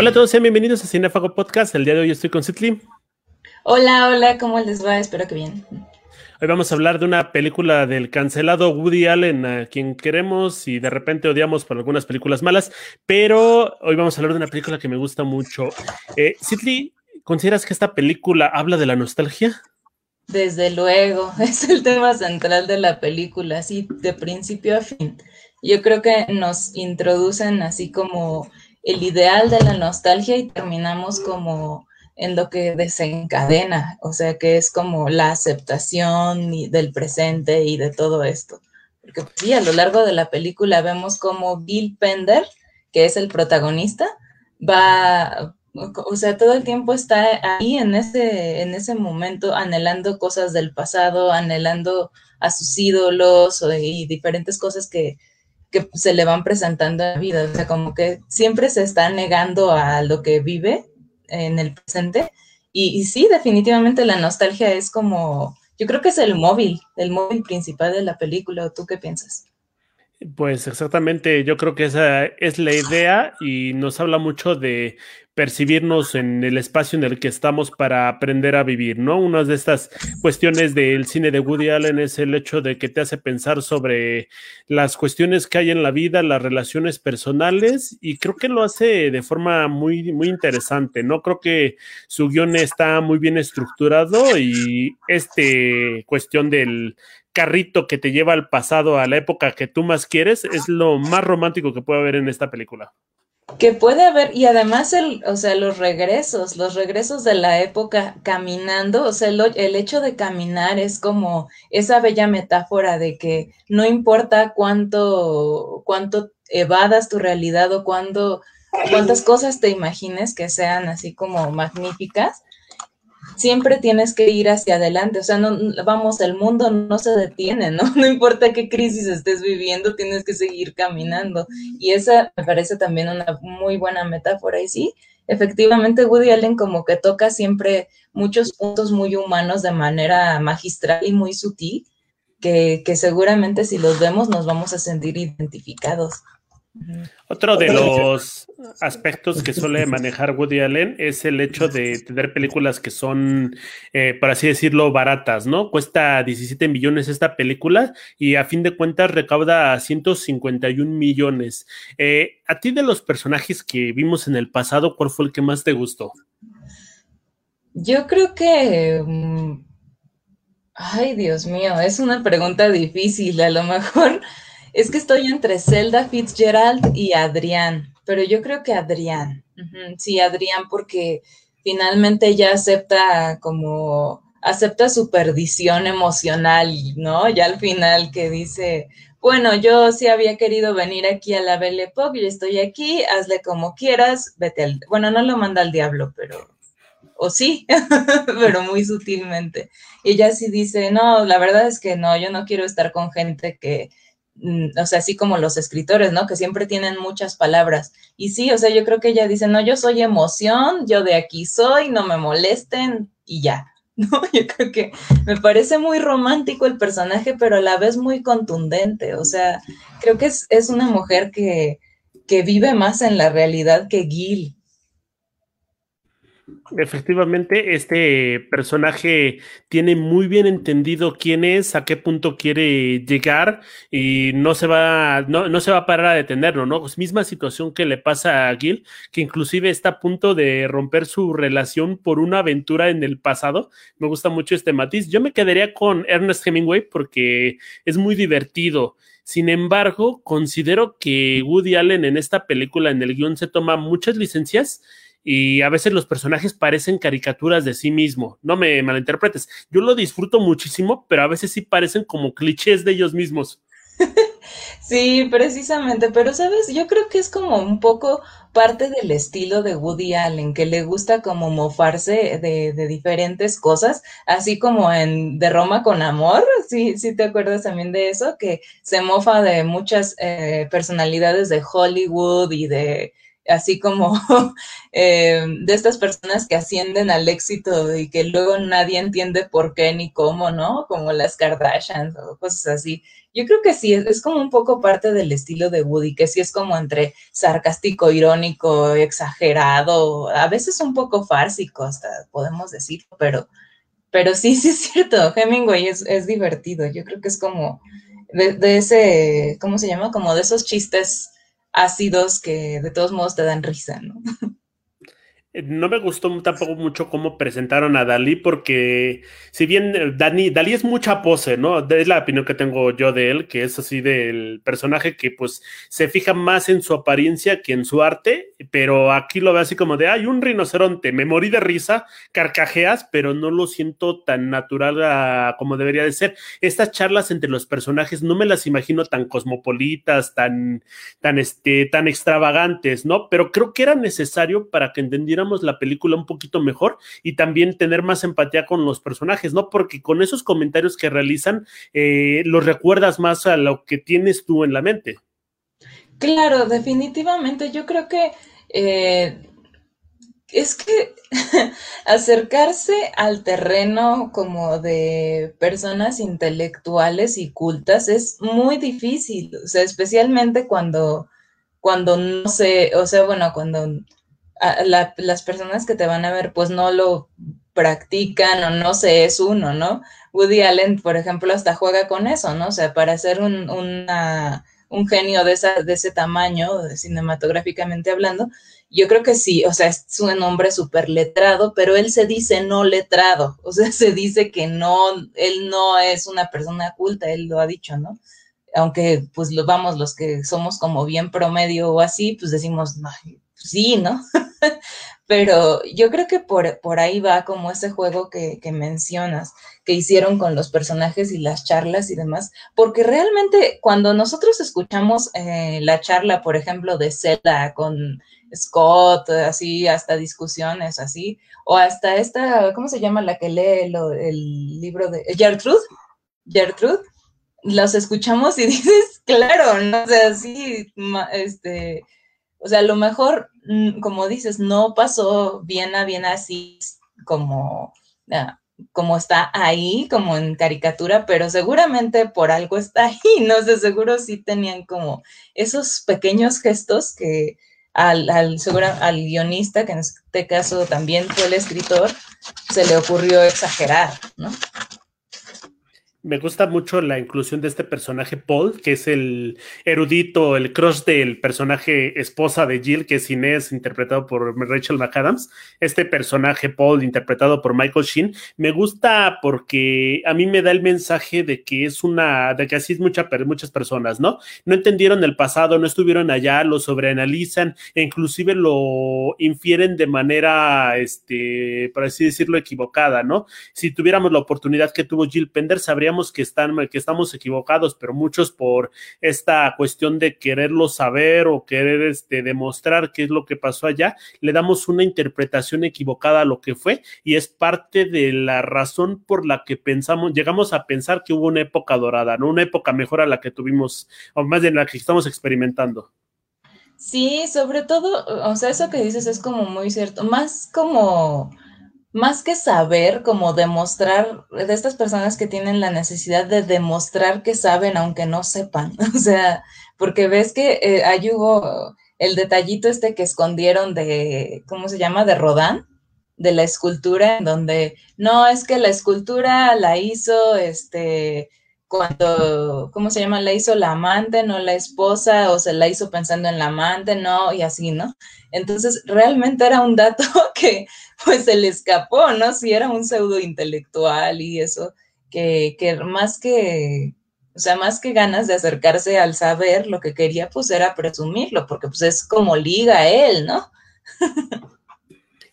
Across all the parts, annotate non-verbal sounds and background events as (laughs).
Hola a todos, sean bienvenidos a Cinefago Podcast. El día de hoy estoy con Citli. Hola, hola, ¿cómo les va? Espero que bien. Hoy vamos a hablar de una película del cancelado Woody Allen, a quien queremos y de repente odiamos por algunas películas malas, pero hoy vamos a hablar de una película que me gusta mucho. Eh, ¿consideras que esta película habla de la nostalgia? Desde luego, (laughs) es el tema central de la película, así de principio a fin. Yo creo que nos introducen así como el ideal de la nostalgia y terminamos como en lo que desencadena, o sea, que es como la aceptación del presente y de todo esto. Porque pues, sí, a lo largo de la película vemos como Bill Pender, que es el protagonista, va, o sea, todo el tiempo está ahí en ese, en ese momento anhelando cosas del pasado, anhelando a sus ídolos y diferentes cosas que, que se le van presentando en la vida. O sea, como que siempre se está negando a lo que vive en el presente. Y, sí, definitivamente la nostalgia es como, yo creo que es el móvil, el móvil principal de la película. ¿Tú qué piensas? Pues exactamente, yo creo que esa es la idea y nos habla mucho de percibirnos en el espacio en el que estamos para aprender a vivir, ¿no? Una de estas cuestiones del cine de Woody Allen es el hecho de que te hace pensar sobre las cuestiones que hay en la vida, las relaciones personales, y creo que lo hace de forma muy, muy interesante, ¿no? Creo que su guion está muy bien estructurado y este cuestión del carrito que te lleva al pasado, a la época que tú más quieres, es lo más romántico que puede haber en esta película que puede haber, y además el, o sea, los regresos, los regresos de la época caminando, o sea, el, el, hecho de caminar es como esa bella metáfora de que no importa cuánto, cuánto evadas tu realidad o cuánto, cuántas cosas te imagines que sean así como magníficas, siempre tienes que ir hacia adelante, o sea, no, vamos, el mundo no se detiene, ¿no? (laughs) No importa qué crisis estés viviendo, tienes que seguir caminando. Y esa me parece también una muy buena metáfora. Y sí, efectivamente Woody Allen como que toca siempre muchos puntos muy humanos de manera magistral y muy sutil, que, que seguramente si los vemos nos vamos a sentir identificados. Otro de los aspectos que suele manejar Woody Allen es el hecho de tener películas que son, eh, por así decirlo, baratas, ¿no? Cuesta 17 millones esta película y a fin de cuentas recauda 151 millones. Eh, a ti de los personajes que vimos en el pasado, ¿cuál fue el que más te gustó? Yo creo que... Mm, ay, Dios mío, es una pregunta difícil. A lo mejor es que estoy entre Zelda Fitzgerald y Adrián, pero yo creo que Adrián. Sí, Adrián, porque finalmente ella acepta como, acepta su perdición emocional, ¿no? Ya al final que dice, bueno, yo sí había querido venir aquí a la Belle Époque, yo estoy aquí, hazle como quieras, vete al, bueno, no lo manda al diablo, pero, o sí, (laughs) pero muy sutilmente. Ella sí dice, no, la verdad es que no, yo no quiero estar con gente que o sea, así como los escritores, ¿no? Que siempre tienen muchas palabras. Y sí, o sea, yo creo que ella dice, no, yo soy emoción, yo de aquí soy, no me molesten y ya. (laughs) ¿No? Yo creo que me parece muy romántico el personaje, pero a la vez muy contundente. O sea, creo que es, es una mujer que, que vive más en la realidad que Gil. Efectivamente, este personaje tiene muy bien entendido quién es, a qué punto quiere llegar y no se va, no, no se va a parar a detenerlo, ¿no? Pues misma situación que le pasa a Gil, que inclusive está a punto de romper su relación por una aventura en el pasado. Me gusta mucho este matiz. Yo me quedaría con Ernest Hemingway porque es muy divertido. Sin embargo, considero que Woody Allen en esta película, en el guion, se toma muchas licencias y a veces los personajes parecen caricaturas de sí mismo. No me malinterpretes. Yo lo disfruto muchísimo, pero a veces sí parecen como clichés de ellos mismos. (laughs) Sí, precisamente, pero sabes, yo creo que es como un poco parte del estilo de Woody Allen, que le gusta como mofarse de, diferentes cosas, así como en De Roma con Amor, sí, sí te acuerdas también de eso, que se mofa de muchas eh, personalidades de Hollywood y de así como (laughs) eh, de estas personas que ascienden al éxito y que luego nadie entiende por qué ni cómo, ¿no? Como las Kardashians o cosas así. Yo creo que sí, es, como un poco parte del estilo de Woody, que sí es como entre sarcástico, irónico, exagerado, a veces un poco fársico, hasta podemos decirlo, pero, pero sí, (laughs) sí es cierto, Hemingway es, es divertido, yo creo que es como de ese, ¿cómo se llama? Como de esos chistes ácidos que de todos modos te dan risa, ¿no? (laughs) Eh, no me gustó tampoco mucho cómo presentaron a Dalí, porque si bien eh, Dani, Dalí es mucha pose, ¿no? Es la opinión que tengo yo de él, que es así del personaje que pues se fija más en su apariencia que en su arte, pero aquí lo veo así como de, hay un rinoceronte, me morí de risa, carcajeas, pero no lo siento tan natural ah, como debería de ser. Estas charlas entre los personajes no me las imagino tan cosmopolitas, tan, tan, este, tan extravagantes, ¿no? Pero creo que era necesario para que entendieran la película un poquito mejor y también tener más empatía con los personajes, ¿no? Porque con esos comentarios que realizan, eh, los recuerdas más a lo que tienes tú en la mente. Claro, definitivamente. Yo creo que eh, es que (laughs) acercarse al terreno como de personas intelectuales y cultas es muy difícil, o sea, especialmente cuando, cuando no sé, o sea, bueno, cuando las personas que te van a ver pues no lo practican o no sé, es uno, ¿no? Woody Allen, por ejemplo, hasta juega con eso, ¿no? O sea, para ser un, un genio de, esa, de ese tamaño, cinematográficamente hablando, yo creo que sí, o sea, es un hombre súper letrado, pero él se dice no letrado, (laughs) o sea, se dice que no, él no es una persona culta, él lo ha dicho, ¿no? Aunque, pues, lo vamos, los que somos como bien promedio o así, pues decimos, sí, ¿no? (laughs) (laughs) Pero yo creo que por, por, ahí va como ese juego que, que, mencionas, que hicieron con los personajes y las charlas y demás, porque realmente cuando nosotros escuchamos eh, la charla, por ejemplo, de Zelda con Scott, así, hasta discusiones así, o hasta esta, ¿cómo se llama la que lee el libro de Gertrude? Gertrude, los escuchamos y (laughs) dices, claro, no sé, así, este o sea, a lo mejor, mm, como dices, no pasó bien a bien así como, ah, como está ahí, como en caricatura, pero seguramente por algo está ahí, (laughs) no sé, seguro sí tenían como esos pequeños gestos que al, al, al guionista, que en este caso también fue el escritor, se le ocurrió exagerar, ¿no? Me gusta mucho la inclusión de este personaje Paul, que es el erudito, el crush del personaje esposa de Jill, que es Inés, interpretado por Rachel McAdams. Este personaje Paul, interpretado por Michael Sheen, me gusta porque a mí me da el mensaje de que es una, de que así es mucha, muchas personas, ¿no? No entendieron el pasado, no estuvieron allá, lo sobreanalizan e inclusive lo infieren de manera, este, por así decirlo, equivocada, ¿no? Si tuviéramos la oportunidad que tuvo Jill Pender, que, están, que estamos equivocados, pero muchos por esta cuestión de quererlo saber o querer este, demostrar qué es lo que pasó allá, le damos una interpretación equivocada a lo que fue y es parte de la razón por la que pensamos, llegamos a pensar que hubo una época dorada, ¿no? Una época mejor a la que tuvimos, o más de la que estamos experimentando. Sí, sobre todo, o sea, eso que dices es como muy cierto, más como más que saber, como demostrar, de estas personas que tienen la necesidad de demostrar que saben aunque no sepan, (laughs) o sea, porque ves que eh, ahí hubo el detallito este que escondieron de, ¿cómo se llama? De Rodán, de la escultura, en donde, no, es que la escultura la hizo, este, cuando, ¿cómo se llama? La hizo la amante, no la esposa, o se la hizo pensando en la amante, no, y así, ¿no? Entonces, realmente era un dato (laughs) que pues se le escapó, ¿no? Si era un pseudo intelectual y eso, que, que más que, o sea, más que ganas de acercarse al saber, lo que quería pues era presumirlo, porque pues es como liga él, ¿no? (laughs)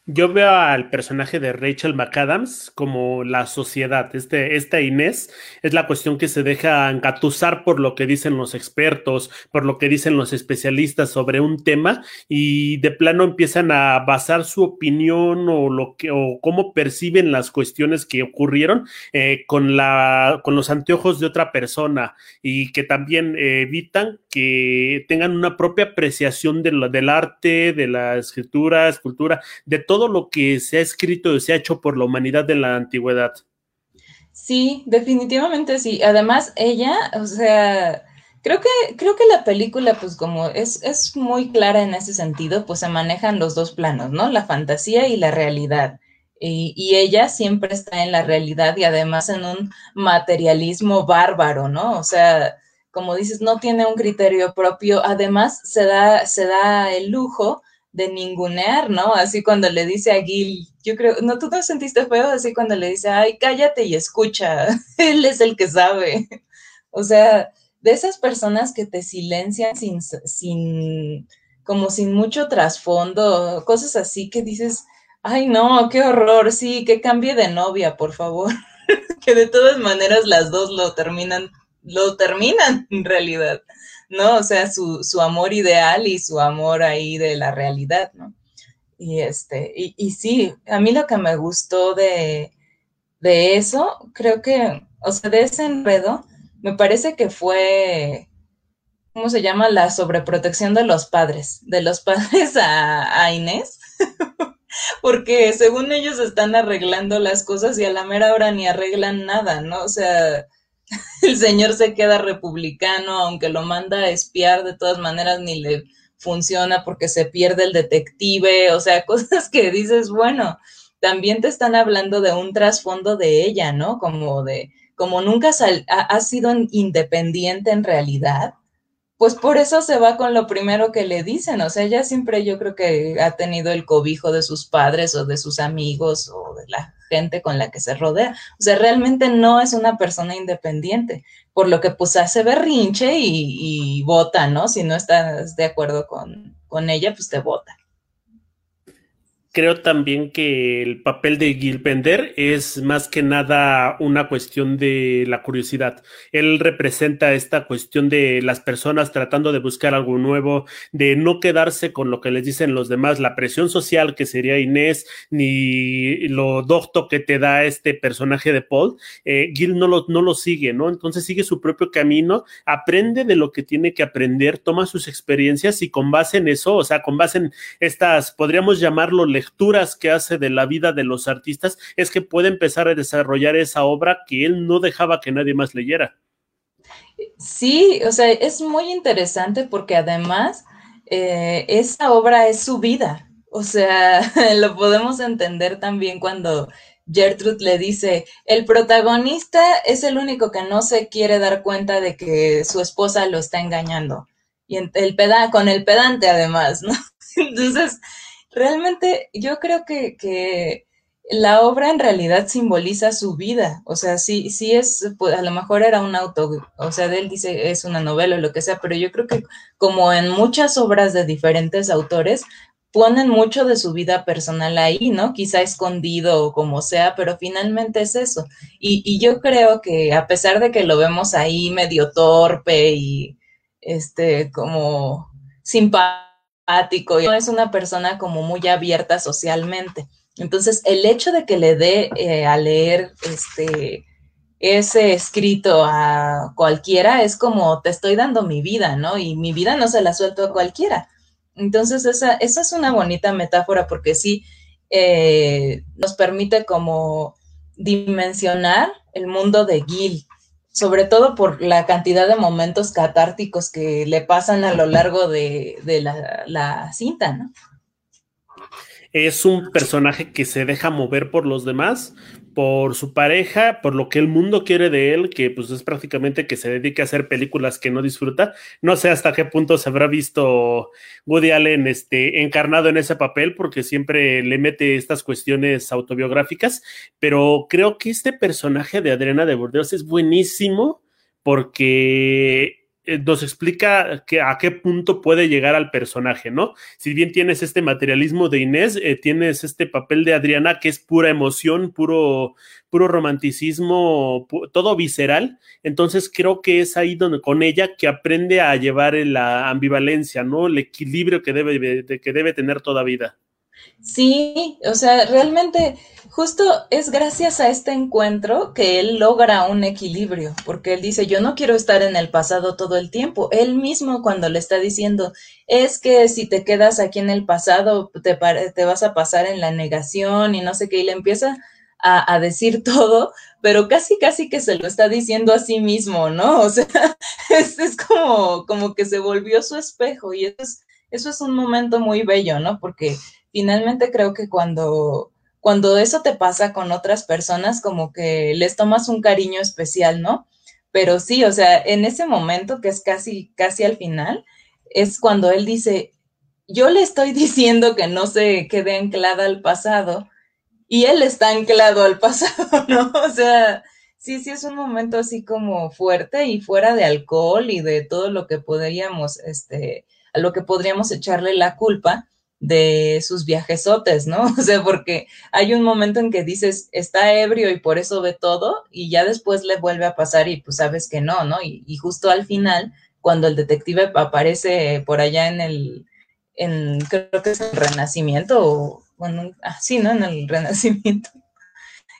Yo veo al personaje de Rachel McAdams como la sociedad. Este, esta Inés es la cuestión que se deja engatusar por lo que dicen los expertos, por lo que dicen los especialistas sobre un tema y de plano empiezan a basar su opinión o lo que o cómo perciben las cuestiones que ocurrieron eh, con la con los anteojos de otra persona y que también eh, evitan que tengan una propia apreciación de del arte, de la escritura, escultura, de todo todo lo que se ha escrito y se ha hecho por la humanidad en la antigüedad. Sí, definitivamente sí. Además, ella, o sea, creo que, creo que la película, pues como es, es muy clara en ese sentido, pues se manejan los dos planos, ¿no? La fantasía y la realidad. Y, y, ella siempre está en la realidad y además en un materialismo bárbaro, ¿no? O sea, como dices, no tiene un criterio propio, además se da, se da el lujo de ningunear, ¿no? Así cuando le dice a Gil, yo creo, ¿no tú te sentiste feo? Así cuando le dice, ay, cállate y escucha, (laughs) él es el que sabe. O sea, de esas personas que te silencian sin, sin, como sin mucho trasfondo, cosas así que dices, ay, no, qué horror, sí, que cambie de novia, por favor. (laughs) que de todas maneras las dos lo terminan, lo terminan en realidad. ¿No? O sea, su, su, amor ideal y su amor ahí de la realidad, ¿no? Y este, y, y sí, a mí lo que me gustó de, de eso, creo que, o sea, de ese enredo, me parece que fue, ¿cómo se llama? La sobreprotección de los padres, de los (laughs) padres a, a Inés. (laughs) porque según ellos están arreglando las cosas y a la mera hora ni arreglan nada, ¿no? O sea, (laughs) el señor se queda republicano, aunque lo manda a espiar, de todas maneras ni le funciona porque se pierde el detective, o sea, (laughs) cosas que dices, bueno, también te están hablando de un trasfondo de ella, ¿no? Como de, como nunca ha, ha sido independiente en realidad, pues por eso se va con lo primero que le dicen, o sea, ella siempre yo creo que ha tenido el cobijo de sus padres o de sus amigos o de la gente con la que se rodea. O sea, realmente no es una persona independiente, por lo que pues hace berrinche y, y vota, ¿no? Si no estás de acuerdo con, con ella, pues te vota creo también que el papel de Gilpender es más que nada una cuestión de la curiosidad. Él representa esta cuestión de las personas tratando de buscar algo nuevo, de no quedarse con lo que les dicen los demás, la presión social que sería Inés, ni lo docto que te da este personaje de Paul. Eh, Gil no lo, no lo sigue, ¿no? Entonces sigue su propio camino, aprende de lo que tiene que aprender, toma sus experiencias y con base en eso, o sea, con base en estas, podríamos llamarlo lecturas que hace de la vida de los artistas, es que puede empezar a desarrollar esa obra que él no dejaba que nadie más leyera. Sí, o sea, es muy interesante porque además eh, esa obra es su vida. O sea, (laughs) lo podemos entender también cuando Gertrude le dice, el protagonista es el único que no se quiere dar cuenta de que su esposa lo está engañando. Y el peda con el pedante además, ¿no? (laughs) Entonces, realmente yo creo que, que, la obra en realidad simboliza su vida, o sea, sí, sí es, pues, a lo mejor era un auto, o sea, él dice es una novela o lo que sea, pero yo creo que como en muchas obras de diferentes autores, ponen mucho de su vida personal ahí, ¿no? Quizá escondido o como sea, pero finalmente es eso. Y, y yo creo que a pesar de que lo vemos ahí medio torpe y este, como simpático, no es una persona como muy abierta socialmente. Entonces, el hecho de que le dé eh, a leer este, ese escrito a cualquiera es como te estoy dando mi vida, ¿no? Y mi vida no se la suelto a cualquiera. Entonces, esa, esa es una bonita metáfora porque sí eh, nos permite como dimensionar el mundo de Gil, sobre todo por la cantidad de momentos catárticos que le pasan a lo largo de, de la, la, cinta, ¿no? Es un personaje que se deja mover por los demás, por su pareja, por lo que el mundo quiere de él, que pues es prácticamente que se dedique a hacer películas que no disfruta. No sé hasta qué punto se habrá visto Woody Allen este, encarnado en ese papel, porque siempre le mete estas cuestiones autobiográficas, pero creo que este personaje de Adriana de Burdeos es buenísimo porque nos explica que a qué punto puede llegar al personaje, ¿no? Si bien tienes este materialismo de Inés, eh, tienes este papel de Adriana que es pura emoción, puro, puro romanticismo, todo visceral. Entonces creo que es ahí donde con ella que aprende a llevar la ambivalencia, ¿no? El equilibrio que debe, que debe tener toda vida. Sí, o sea, realmente justo es gracias a este encuentro que él logra un equilibrio, porque él dice, yo no quiero estar en el pasado todo el tiempo. Él mismo cuando le está diciendo, es que si te quedas aquí en el pasado, te, te vas a pasar en la negación y no sé qué, y le empieza a, decir (laughs) todo, pero casi, casi que se lo está diciendo a sí mismo, ¿no? O sea, (laughs) es, es como, como que se volvió su espejo y eso es, eso es un momento muy bello, ¿no? Porque finalmente creo que cuando, cuando eso te pasa con otras personas, como que les tomas un cariño especial, ¿no? Pero sí, o sea, en ese momento que es casi, casi al final, es cuando él dice, yo le estoy (laughs) diciendo que no se quede anclada al pasado y él está anclado al pasado, (laughs) ¿no? O sea, sí, sí es un momento así como fuerte y fuera de alcohol y de todo lo que podríamos, este, a lo que podríamos echarle la culpa de sus viajesotes, ¿no? (laughs) O sea, porque hay un momento en que dices, está ebrio y por eso ve todo, y ya después le vuelve a pasar y pues sabes que no, ¿no? Y, justo al final, cuando el detective aparece por allá en el, en, creo que es el Renacimiento, o bueno, ah, sí, ¿no? En el (laughs) Renacimiento.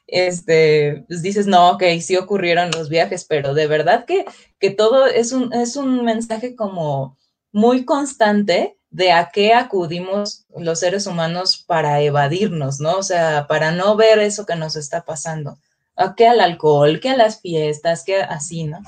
Este, pues dices, no, ok, sí ocurrieron los viajes, pero de verdad que, que todo es un, es un mensaje como muy constante de a qué acudimos los seres humanos para evadirnos, ¿no? O sea, para no ver eso que nos está pasando. ¿A qué al alcohol, qué a las fiestas, qué así, ¿no?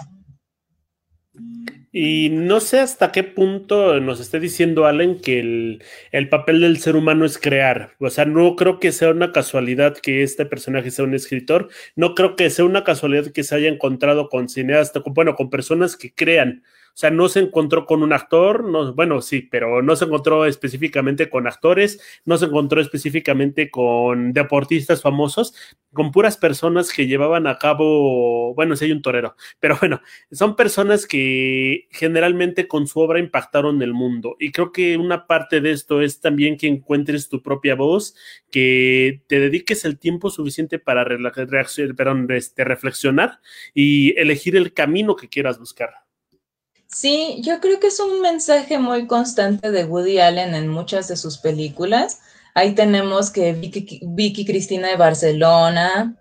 Y no sé hasta qué punto nos esté diciendo Allen que el, el, papel del ser humano es crear. O sea, no creo que sea una casualidad que este personaje sea un escritor. No creo que sea una casualidad que se haya encontrado con cineastas, bueno, con personas que crean. Sea, no se encontró con un actor, no, bueno, sí, pero no se encontró específicamente con actores, no se encontró específicamente con deportistas famosos, con puras personas que llevaban a cabo, bueno, sí hay un torero, pero bueno, son personas que generalmente con su obra impactaron el mundo. Y creo que una parte de esto es también que encuentres tu propia voz, que te dediques el tiempo suficiente para este, reflexionar y elegir el camino que quieras buscar. Sí, yo creo que es un mensaje muy constante de Woody Allen en muchas de sus películas. Ahí tenemos que Vicky, Cristina de Barcelona,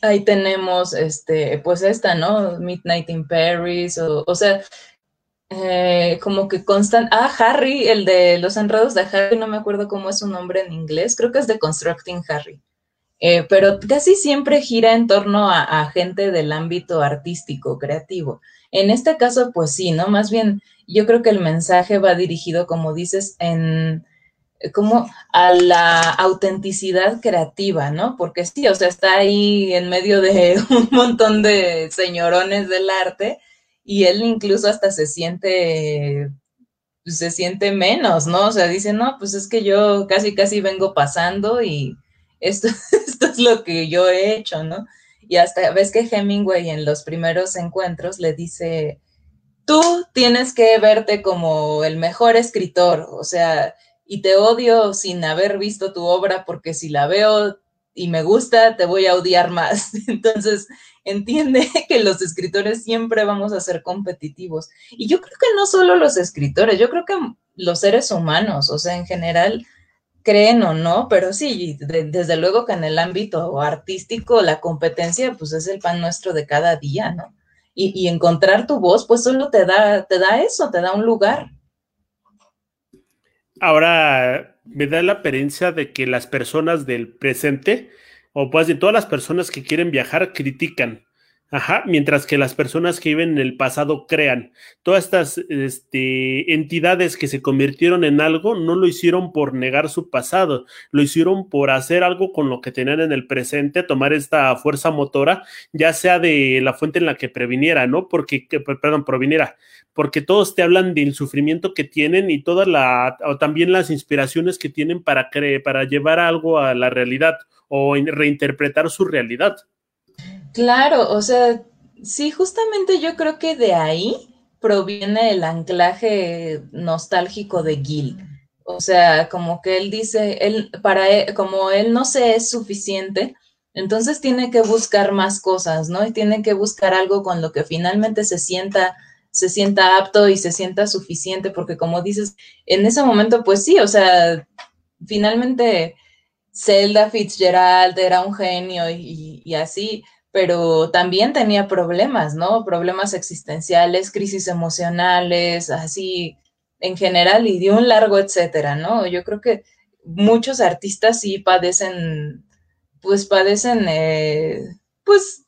ahí tenemos, este, pues esta, ¿no? Midnight in Paris, o, sea, eh, como que constan, ah, Harry, el de los enredos de Harry, no me acuerdo cómo es su nombre en inglés, creo que es de Constructing Harry. Eh, pero casi siempre gira en torno a, gente del ámbito artístico, creativo. En este caso, pues sí, ¿no? Más bien, yo creo que el mensaje va dirigido, como dices, en como a la autenticidad creativa, ¿no? Porque sí, o sea, está ahí en medio de (laughs) un montón de señorones del arte y él incluso hasta se siente se siente menos, ¿no? O sea, dice, no, pues es que yo casi, casi vengo pasando y, esto, (laughs) esto es lo que yo he hecho, ¿no? Y hasta ves que Hemingway en los primeros encuentros le dice, tú tienes que verte como el mejor escritor, o sea, y te odio sin haber visto tu obra porque si la veo y me gusta, te voy a odiar más. (laughs) Entonces, entiende (laughs) que los escritores siempre vamos a ser competitivos. Y yo creo que no solo los escritores, yo creo que los seres humanos, o sea, en general, creen o no, pero sí, desde luego que en el ámbito artístico la competencia pues es el pan nuestro de cada día, ¿no? Y, encontrar tu voz pues solo te da, te da eso, te da un lugar. Ahora, me da la apariencia de que las personas del presente, o pues de todas las personas que quieren viajar, critican Ajá, mientras que las personas que viven en el pasado crean. Todas estas este, entidades que se convirtieron en algo no lo hicieron por negar su pasado, lo hicieron por hacer algo con lo que tenían en el presente, tomar esta fuerza motora, ya sea de la fuente en la que previniera, ¿no? Porque, perdón, proviniera, porque todos te hablan del sufrimiento que tienen y toda la, o también las inspiraciones que tienen para, creer, para llevar algo a la realidad o reinterpretar su realidad. Claro, o sea, sí, justamente yo creo que de ahí proviene el anclaje nostálgico de Gil. O sea, como que él dice, él, para él, como él no se es suficiente, entonces tiene que buscar más cosas, ¿no? Y tiene que buscar algo con lo que finalmente se sienta, se sienta apto y se sienta suficiente, porque como dices, en ese momento, pues sí, o sea, finalmente Zelda Fitzgerald era un genio y, y así, pero también tenía problemas, ¿no? Problemas existenciales, crisis emocionales, así en general y de un largo etcétera, ¿no? Yo creo que muchos artistas sí padecen, pues padecen, eh, pues,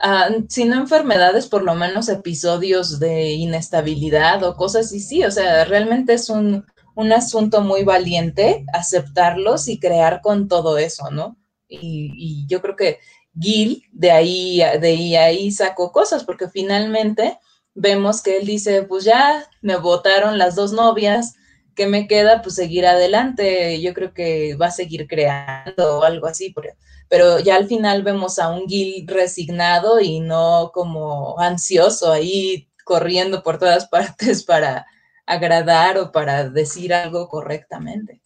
ah, si no enfermedades, por lo menos episodios de inestabilidad o cosas así, sí, o sea, realmente es un, un asunto muy valiente aceptarlos y crear con todo eso, ¿no? Y, y yo creo que Gil de ahí, de ahí sacó cosas, porque finalmente vemos que él dice, pues ya me votaron las dos novias, ¿qué me queda? Pues seguir adelante, yo creo que va a seguir creando o algo así, pero, pero ya al final vemos a un Gil resignado y no como ansioso ahí corriendo por todas (laughs) partes para agradar o para decir algo correctamente.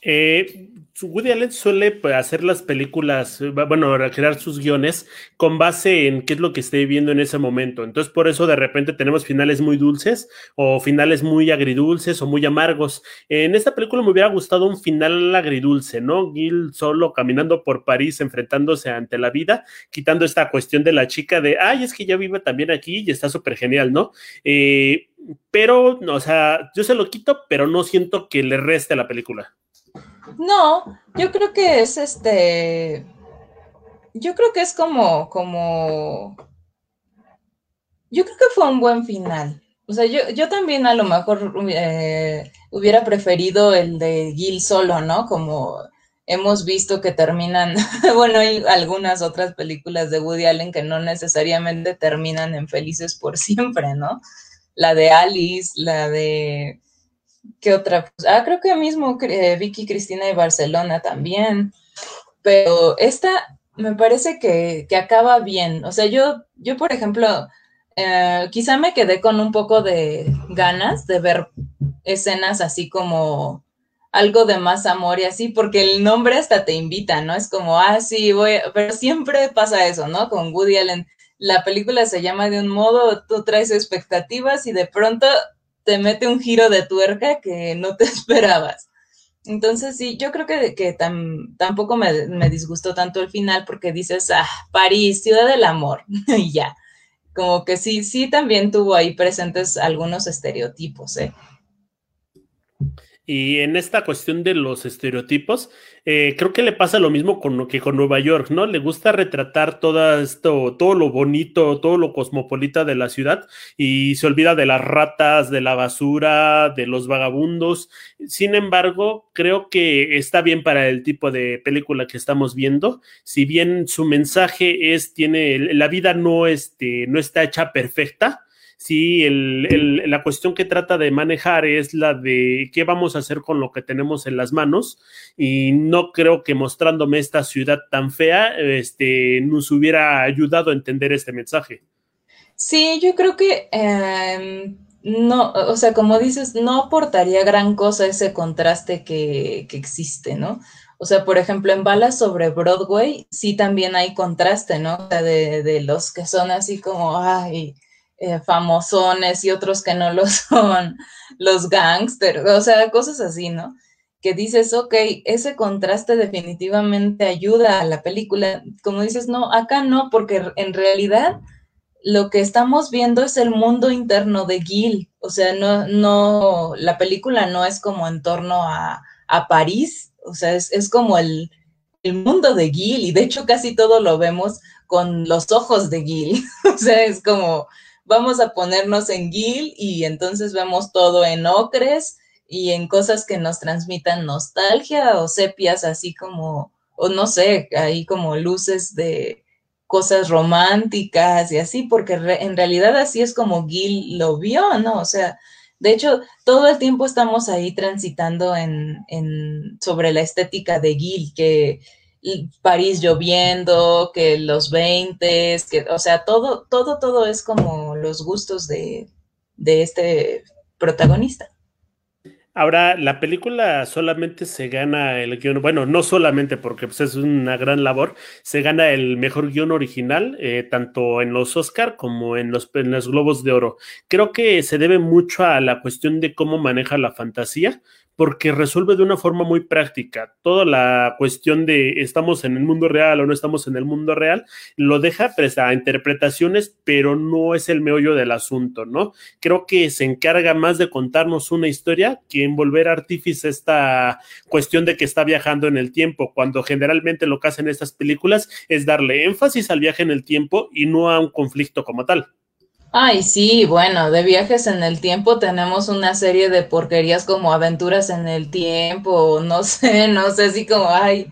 Eh, Woody Allen suele pues, hacer las películas, bueno, crear sus guiones con base en qué es lo que esté viendo en ese momento. Entonces, por eso de repente tenemos finales muy dulces o finales muy agridulces o muy amargos. En esta película me hubiera gustado un final agridulce, ¿no? Gil solo caminando por París, enfrentándose ante la vida, quitando esta cuestión de la chica de, ay, es que ya vive también aquí y está súper genial, ¿no? Eh, pero, o sea, yo se lo quito, pero no siento que le reste a la película. No, yo creo que es este. Yo creo que es como, como. Yo creo que fue un buen final. O sea, yo, yo también a lo mejor eh, hubiera preferido el de Gil solo, ¿no? Como hemos visto que terminan, (laughs) bueno, hay algunas otras películas de Woody Allen que no necesariamente terminan en felices por siempre, ¿no? La de Alice, la de ¿Qué otra? Ah, creo que mismo eh, Vicky Cristina y Barcelona también. Pero esta me parece que, acaba bien. O sea, yo, yo por ejemplo, eh, quizá me quedé con un poco de ganas de ver escenas así como algo de más amor y así, porque el nombre hasta te invita, ¿no? Es como, ah, sí, voy, pero siempre pasa eso, ¿no? Con Woody Allen. La película se llama de un modo, tú traes expectativas y de pronto te mete un giro de tuerca que no te (laughs) esperabas. Entonces, sí, yo creo que, que tampoco me, me, disgustó tanto el final porque dices, ah, París, ciudad del amor, (laughs) y ya. Como que sí, sí también tuvo ahí presentes algunos estereotipos, ¿eh? Y en esta cuestión de los estereotipos, eh, creo que le pasa lo mismo con, que con Nueva York, ¿no? Le gusta retratar todo esto, todo lo bonito, todo lo cosmopolita de la ciudad y se olvida de las ratas, de la basura, de los vagabundos. Sin embargo, creo que está bien para el tipo de película que estamos viendo. Si bien su mensaje es, tiene, la vida no, este, no está hecha perfecta, sí, el, la cuestión que trata de manejar es la de qué vamos a hacer con lo que tenemos en las manos y no creo que mostrándome esta ciudad tan fea este, nos hubiera ayudado a entender este mensaje. Sí, yo creo que em, no, o sea, como dices, no aportaría gran cosa ese contraste que, que existe, ¿no? O sea, por ejemplo, en Balas sobre Broadway sí también hay contraste, ¿no? O sea, de, de los que son así como, ay, eh, famosones y otros que no lo (laughs) son, los gangsters, o sea, cosas así, ¿no? Que dices, ok, ese contraste definitivamente ayuda a la película. Como dices, no, acá no, porque en realidad lo que estamos viendo es el mundo interno de Gil. O sea, no, no, la película no es como en torno a, a París, o sea, es, es como el, el mundo de Gil, y de hecho casi todo lo vemos con los ojos de Gil. (laughs) o sea, es como, vamos a ponernos en Gil y entonces vemos todo en ocres y en cosas que nos transmitan nostalgia o sepias así como, o no sé, ahí como luces de cosas románticas y así, porque en realidad así es como Gil lo vio, ¿no? O sea, de hecho, todo el tiempo estamos ahí transitando en, en sobre la estética de Gil, que París lloviendo, que los 20, que, o sea, todo, todo, todo es como los gustos de, de este protagonista. Ahora, la película solamente se gana el guion, bueno, no solamente porque pues, es una gran labor, se gana el mejor guion original, eh, tanto en los Oscar como en los, en los Globos de Oro. Creo que se debe mucho a la cuestión de cómo maneja la fantasía, porque resuelve de una forma muy práctica. Toda la cuestión de estamos en el mundo real o no estamos en el mundo real, lo deja pues, a interpretaciones, pero no es el meollo del asunto, ¿no? Creo que se encarga más de contarnos una historia que envolver artífice esta cuestión de que está viajando en el tiempo, cuando generalmente lo que hacen estas películas es darle énfasis al viaje en el tiempo y no a un conflicto como tal. Ay, sí, bueno, de viajes en el tiempo tenemos una serie de porquerías como aventuras en el tiempo, (laughs) no sé, no sé, así como, ay,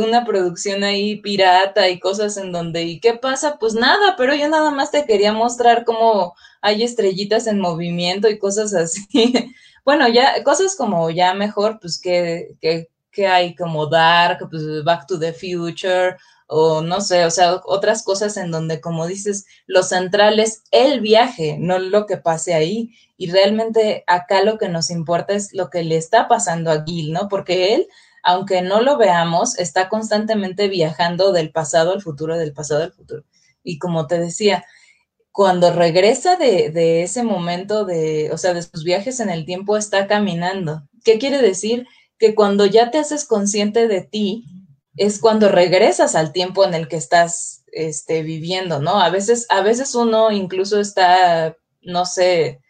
una producción ahí pirata y cosas en donde, ¿y qué pasa? Pues nada, pero yo nada más te quería mostrar cómo hay estrellitas en movimiento y cosas así. (laughs) bueno, ya, cosas como ya mejor, pues que, que, que hay como Dark, pues Back to the Future, o no sé, o sea, otras cosas en donde, como dices, lo central es el viaje, no lo que pase ahí. Y realmente acá lo que nos importa es lo que le está pasando a Gil, ¿no? Porque él, aunque no lo veamos, está constantemente viajando del pasado al futuro, del pasado al futuro. Y como te decía, cuando regresa de, de ese momento de, o sea, de sus viajes en el tiempo, está caminando. ¿Qué quiere decir? Que cuando ya te haces consciente de ti, es cuando regresas al tiempo en el que estás este, viviendo, ¿no? A veces, a veces uno incluso está, no sé,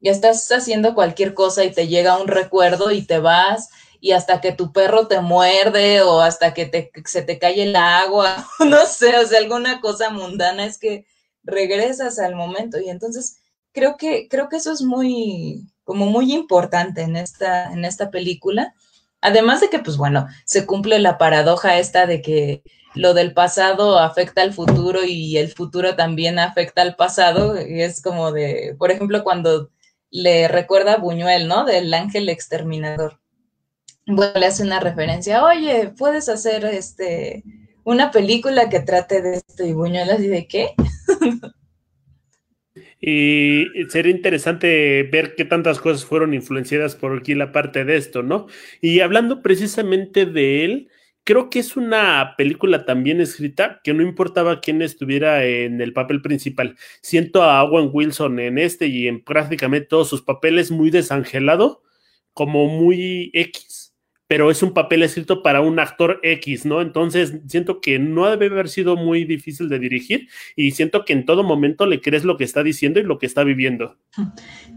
ya estás haciendo cualquier cosa y te llega un recuerdo y te vas y hasta que tu perro te muerde o hasta que te, se te cae el agua, (laughs) no sé, o sea, alguna cosa mundana es que regresas al momento y entonces creo que, creo que eso es muy, como muy importante en esta, en esta película Además de que, pues bueno, se cumple la paradoja esta de que lo del pasado afecta al futuro y el futuro también afecta al pasado. Y es como de, por ejemplo, cuando le recuerda a Buñuel, ¿no? Del ángel exterminador. Bueno, le hace una referencia, oye, puedes hacer este una película que trate de esto y Buñuel así de qué. (laughs) Y sería interesante ver qué tantas cosas fueron influenciadas por aquí la parte de esto, ¿no? Y hablando precisamente de él, creo que es una película también escrita que no importaba quién estuviera en el papel principal. Siento a Owen Wilson en este y en prácticamente todos sus papeles muy desangelado, como muy X pero es un papel escrito para un actor X, ¿no? Entonces siento que no debe haber sido muy difícil de dirigir y siento que en todo momento le crees lo que está diciendo y lo que está viviendo.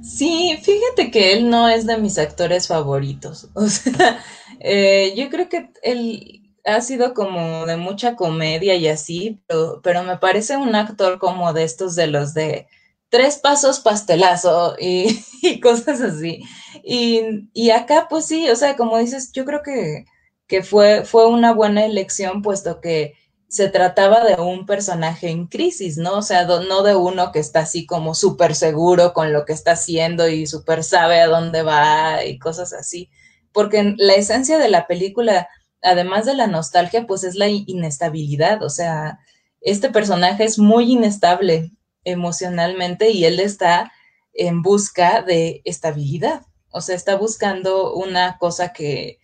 Sí, fíjate que él no es de mis actores favoritos. (laughs) O sea, eh, yo creo que él ha sido como de mucha comedia y así, pero, pero me parece un actor como de estos de los de tres pasos pastelazo y, (laughs) cosas así. Y, acá, pues sí, o sea, como dices, yo creo que, que fue, fue una buena elección, puesto que se trataba de un personaje en crisis, ¿no? O sea, no de uno que está así como súper seguro con lo que está haciendo y súper sabe a dónde va y cosas así. Porque la esencia de la película, además de la nostalgia, pues es la inestabilidad. O sea, este personaje es muy inestable emocionalmente y él está en busca de estabilidad. O sea, está buscando una cosa que,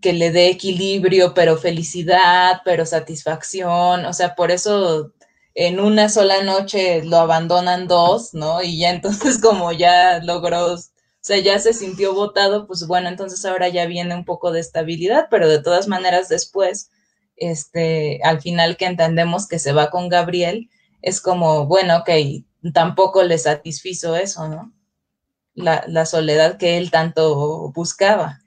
que le dé equilibrio, pero felicidad, pero satisfacción. O sea, por eso en una sola noche lo abandonan dos, ¿no? Y ya entonces (laughs) como ya logró, o sea, ya se sintió votado, pues bueno, entonces ahora ya viene un poco de estabilidad, pero de todas maneras después, este, al final que entendemos que se va con Gabriel, es como, bueno, ok, tampoco le satisfizo eso, ¿no? La, la soledad que él tanto buscaba.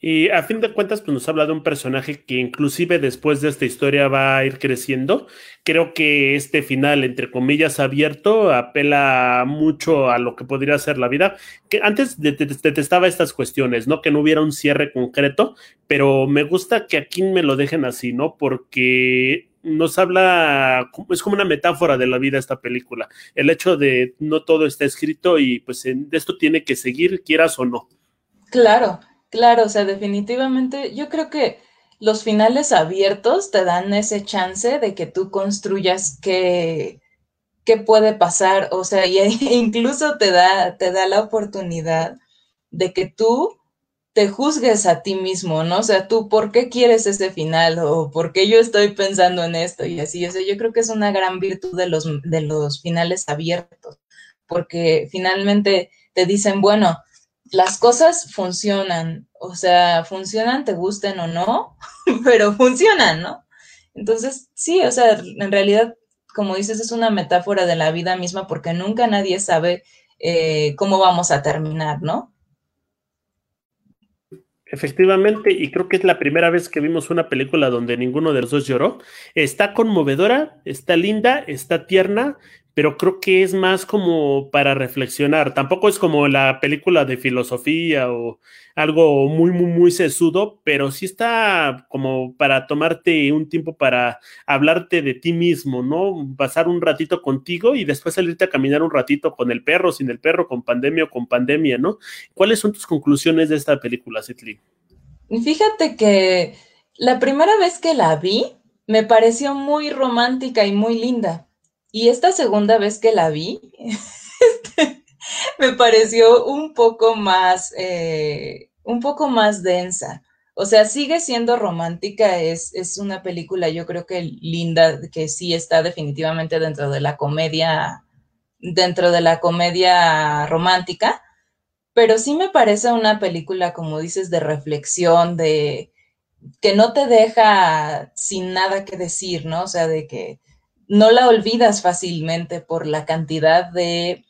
Y a fin de cuentas, pues nos habla de un personaje que inclusive después de esta historia va a ir creciendo. Creo que este final, entre comillas, abierto, apela mucho a lo que podría ser la vida. Que antes detestaba estas cuestiones, ¿no? Que no hubiera un cierre concreto, pero me gusta que aquí me lo dejen así, ¿no? Porque nos habla, es como una metáfora de la vida esta película. El hecho de no todo está escrito y pues esto tiene que seguir, quieras o no. Claro, Claro, o sea, definitivamente yo creo que los finales abiertos te dan ese chance de que tú construyas qué, qué puede pasar, o sea, y (laughs) incluso te da, te da la oportunidad de que tú te juzgues a ti mismo, ¿no? O sea, tú, ¿por qué quieres ese final? O ¿por qué yo estoy pensando en esto? Y así, o sea, yo creo que es una gran virtud de los, de los finales abiertos, porque finalmente te dicen, bueno, las cosas funcionan, o sea, funcionan, te gusten o no, (laughs) pero funcionan, ¿no? Entonces, sí, o sea, en realidad, como dices, es una metáfora de la vida misma porque nunca nadie sabe eh, cómo vamos a terminar, ¿no? Efectivamente, y creo que es la primera vez que vimos una película donde ninguno de los dos lloró. Está conmovedora, está linda, está tierna, pero creo que es más como para reflexionar. Tampoco es como la película de filosofía o algo muy, muy, muy sesudo, pero sí está como para tomarte un tiempo para hablarte de ti mismo, ¿no? Pasar un ratito contigo y después salirte a caminar un ratito con el perro, sin el perro, con pandemia o con pandemia, ¿no? ¿Cuáles son tus conclusiones de esta película, Citli? Fíjate que la primera vez que la vi me pareció muy romántica y muy linda y esta segunda vez que la vi, (laughs) este, me pareció un poco más, eh, un poco más densa. O sea, sigue siendo romántica, es, es una película yo creo que linda, que sí está definitivamente dentro de la comedia, dentro de la comedia romántica, pero sí me parece una película, como dices, de reflexión, de que no te deja sin nada que decir, ¿no? O sea, de que no la olvidas fácilmente por la cantidad de,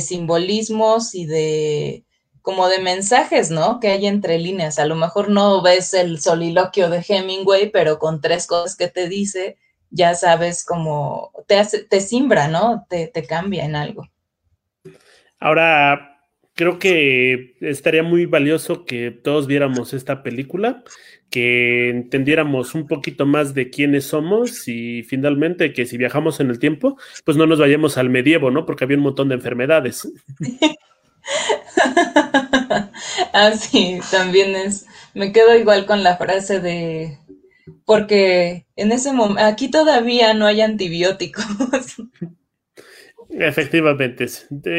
simbolismos y de como de mensajes, ¿no? Que hay entre líneas. A lo mejor no ves el soliloquio de Hemingway, pero con tres cosas que te dice, ya sabes cómo te hace, te simbra, ¿no? Te, te cambia en algo. Ahora, creo que estaría muy valioso que todos viéramos esta película que entendiéramos un poquito más de quiénes somos y finalmente que si viajamos en el tiempo, pues no nos vayamos al medievo, ¿no? Porque había un montón de enfermedades. (laughs) ah, también es, me quedo igual con la frase de, porque en ese momento, aquí todavía no hay antibióticos. (laughs) Efectivamente.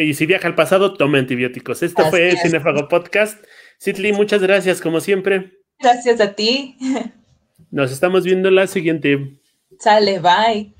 Y si viaja al pasado, tome antibióticos. Esto fue Cinefago Podcast. Sidley, muchas gracias, como siempre. Gracias a ti. Nos estamos viendo la siguiente. Sale, bye.